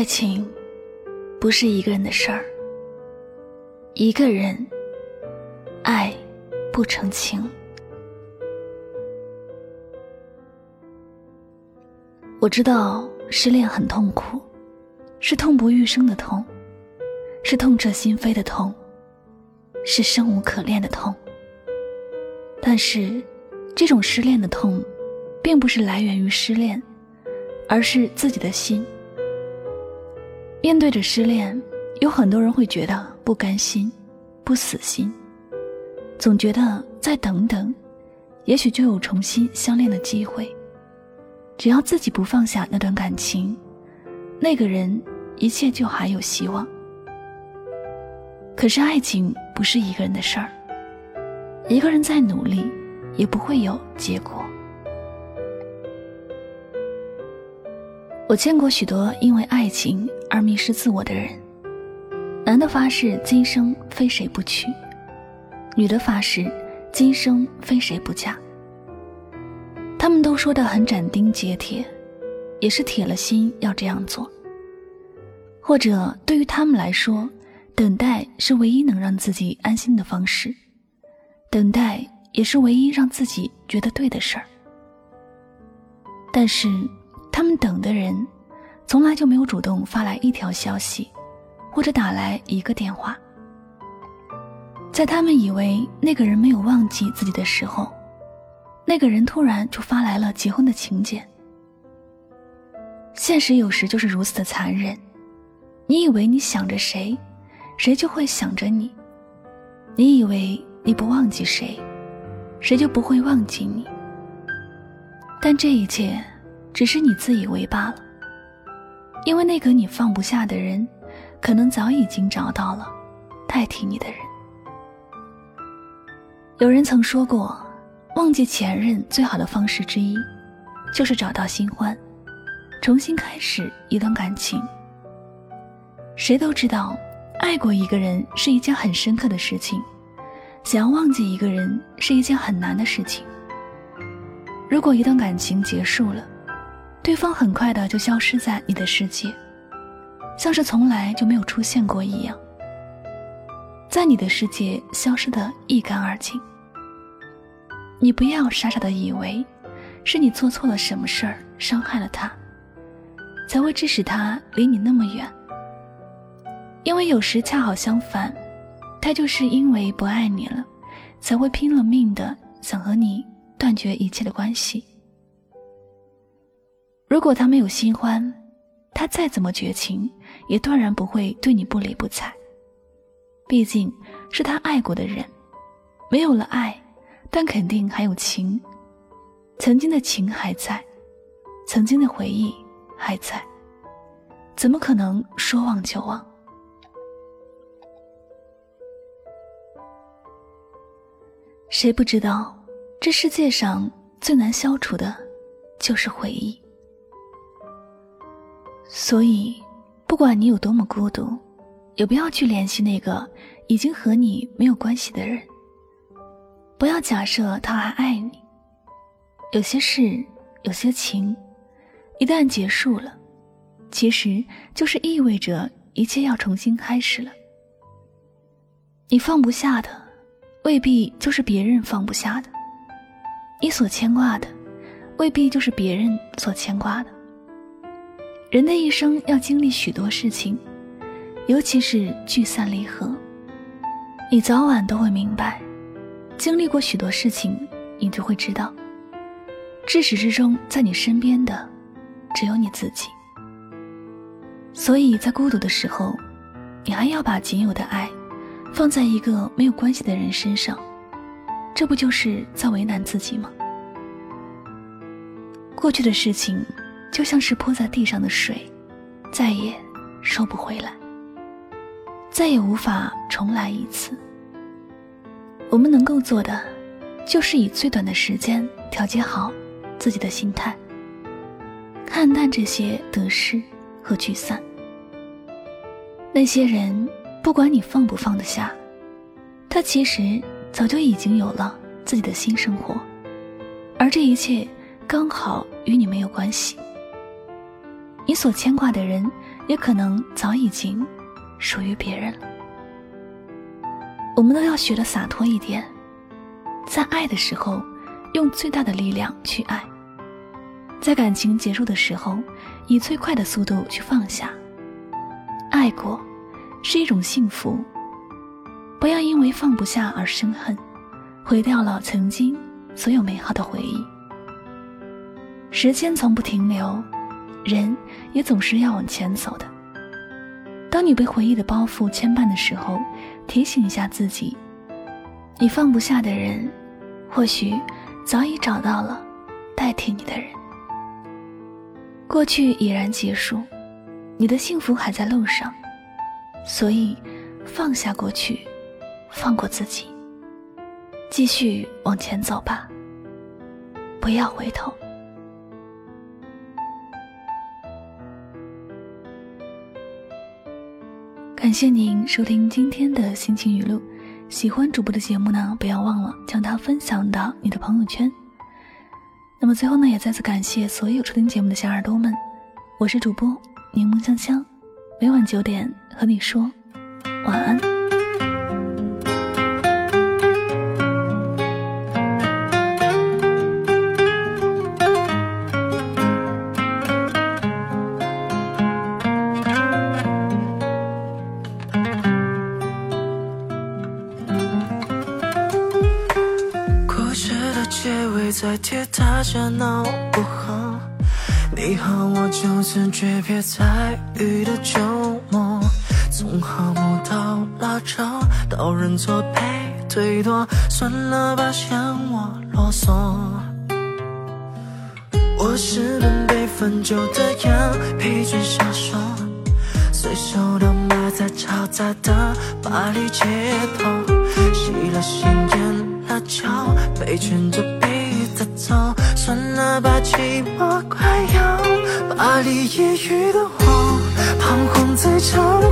爱情不是一个人的事儿，一个人爱不成情。我知道失恋很痛苦，是痛不欲生的痛，是痛彻心扉的痛，是生无可恋的痛。但是，这种失恋的痛，并不是来源于失恋，而是自己的心。面对着失恋，有很多人会觉得不甘心、不死心，总觉得再等等，也许就有重新相恋的机会。只要自己不放下那段感情，那个人一切就还有希望。可是爱情不是一个人的事儿，一个人再努力，也不会有结果。我见过许多因为爱情而迷失自我的人，男的发誓今生非谁不娶，女的发誓今生非谁不嫁。他们都说的很斩钉截铁，也是铁了心要这样做。或者对于他们来说，等待是唯一能让自己安心的方式，等待也是唯一让自己觉得对的事儿。但是。他们等的人，从来就没有主动发来一条消息，或者打来一个电话。在他们以为那个人没有忘记自己的时候，那个人突然就发来了结婚的请柬。现实有时就是如此的残忍，你以为你想着谁，谁就会想着你；你以为你不忘记谁，谁就不会忘记你。但这一切。只是你自以为罢了，因为那个你放不下的人，可能早已经找到了代替你的人。有人曾说过，忘记前任最好的方式之一，就是找到新欢，重新开始一段感情。谁都知道，爱过一个人是一件很深刻的事情，想要忘记一个人是一件很难的事情。如果一段感情结束了，对方很快的就消失在你的世界，像是从来就没有出现过一样，在你的世界消失的一干二净。你不要傻傻的以为，是你做错了什么事儿伤害了他，才会致使他离你那么远。因为有时恰好相反，他就是因为不爱你了，才会拼了命的想和你断绝一切的关系。如果他没有新欢，他再怎么绝情，也断然不会对你不理不睬。毕竟，是他爱过的人，没有了爱，但肯定还有情。曾经的情还在，曾经的回忆还在，怎么可能说忘就忘？谁不知道，这世界上最难消除的，就是回忆。所以，不管你有多么孤独，也不要去联系那个已经和你没有关系的人。不要假设他还爱你。有些事，有些情，一旦结束了，其实就是意味着一切要重新开始了。你放不下的，未必就是别人放不下的；你所牵挂的，未必就是别人所牵挂的。人的一生要经历许多事情，尤其是聚散离合。你早晚都会明白，经历过许多事情，你就会知道，至始至终在你身边的只有你自己。所以在孤独的时候，你还要把仅有的爱放在一个没有关系的人身上，这不就是在为难自己吗？过去的事情。就像是泼在地上的水，再也收不回来，再也无法重来一次。我们能够做的，就是以最短的时间调节好自己的心态，看淡这些得失和聚散。那些人，不管你放不放得下，他其实早就已经有了自己的新生活，而这一切刚好与你没有关系。你所牵挂的人，也可能早已经属于别人了。我们都要学得洒脱一点，在爱的时候，用最大的力量去爱；在感情结束的时候，以最快的速度去放下。爱过，是一种幸福。不要因为放不下而生恨，毁掉了曾经所有美好的回忆。时间从不停留，人也总是要往前走的。当你被回忆的包袱牵绊的时候，提醒一下自己：你放不下的人，或许早已找到了代替你的人。过去已然结束，你的幸福还在路上，所以放下过去。放过自己，继续往前走吧，不要回头。感谢您收听今天的心情语录，喜欢主播的节目呢，不要忘了将它分享到你的朋友圈。那么最后呢，也再次感谢所有收听节目的小耳朵们，我是主播柠檬香香，每晚九点和你说晚安。在铁塔下闹不好，你和我就此诀别在雨的周末，从和睦到拉扯，到认错被推脱，算了吧，嫌我啰嗦。我是本被分久的羊，疲倦小说，随手的埋在嘈杂的巴黎街头，熄了心烟辣椒，被圈着。算了吧，寂寞快要巴黎夜雨的我，彷徨在岔路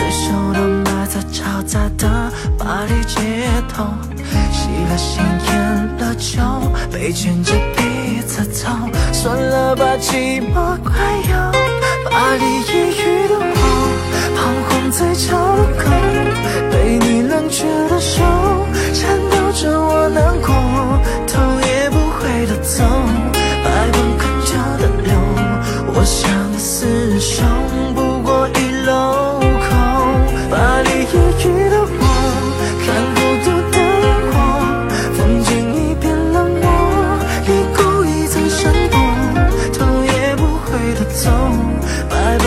随手都埋在嘈杂的巴黎街头，洗了心，咽了酒，被牵着鼻子走，算了吧，寂寞快有巴黎抑郁的我，彷徨在桥头，被你冷却的手缠。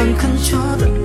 uncontrollable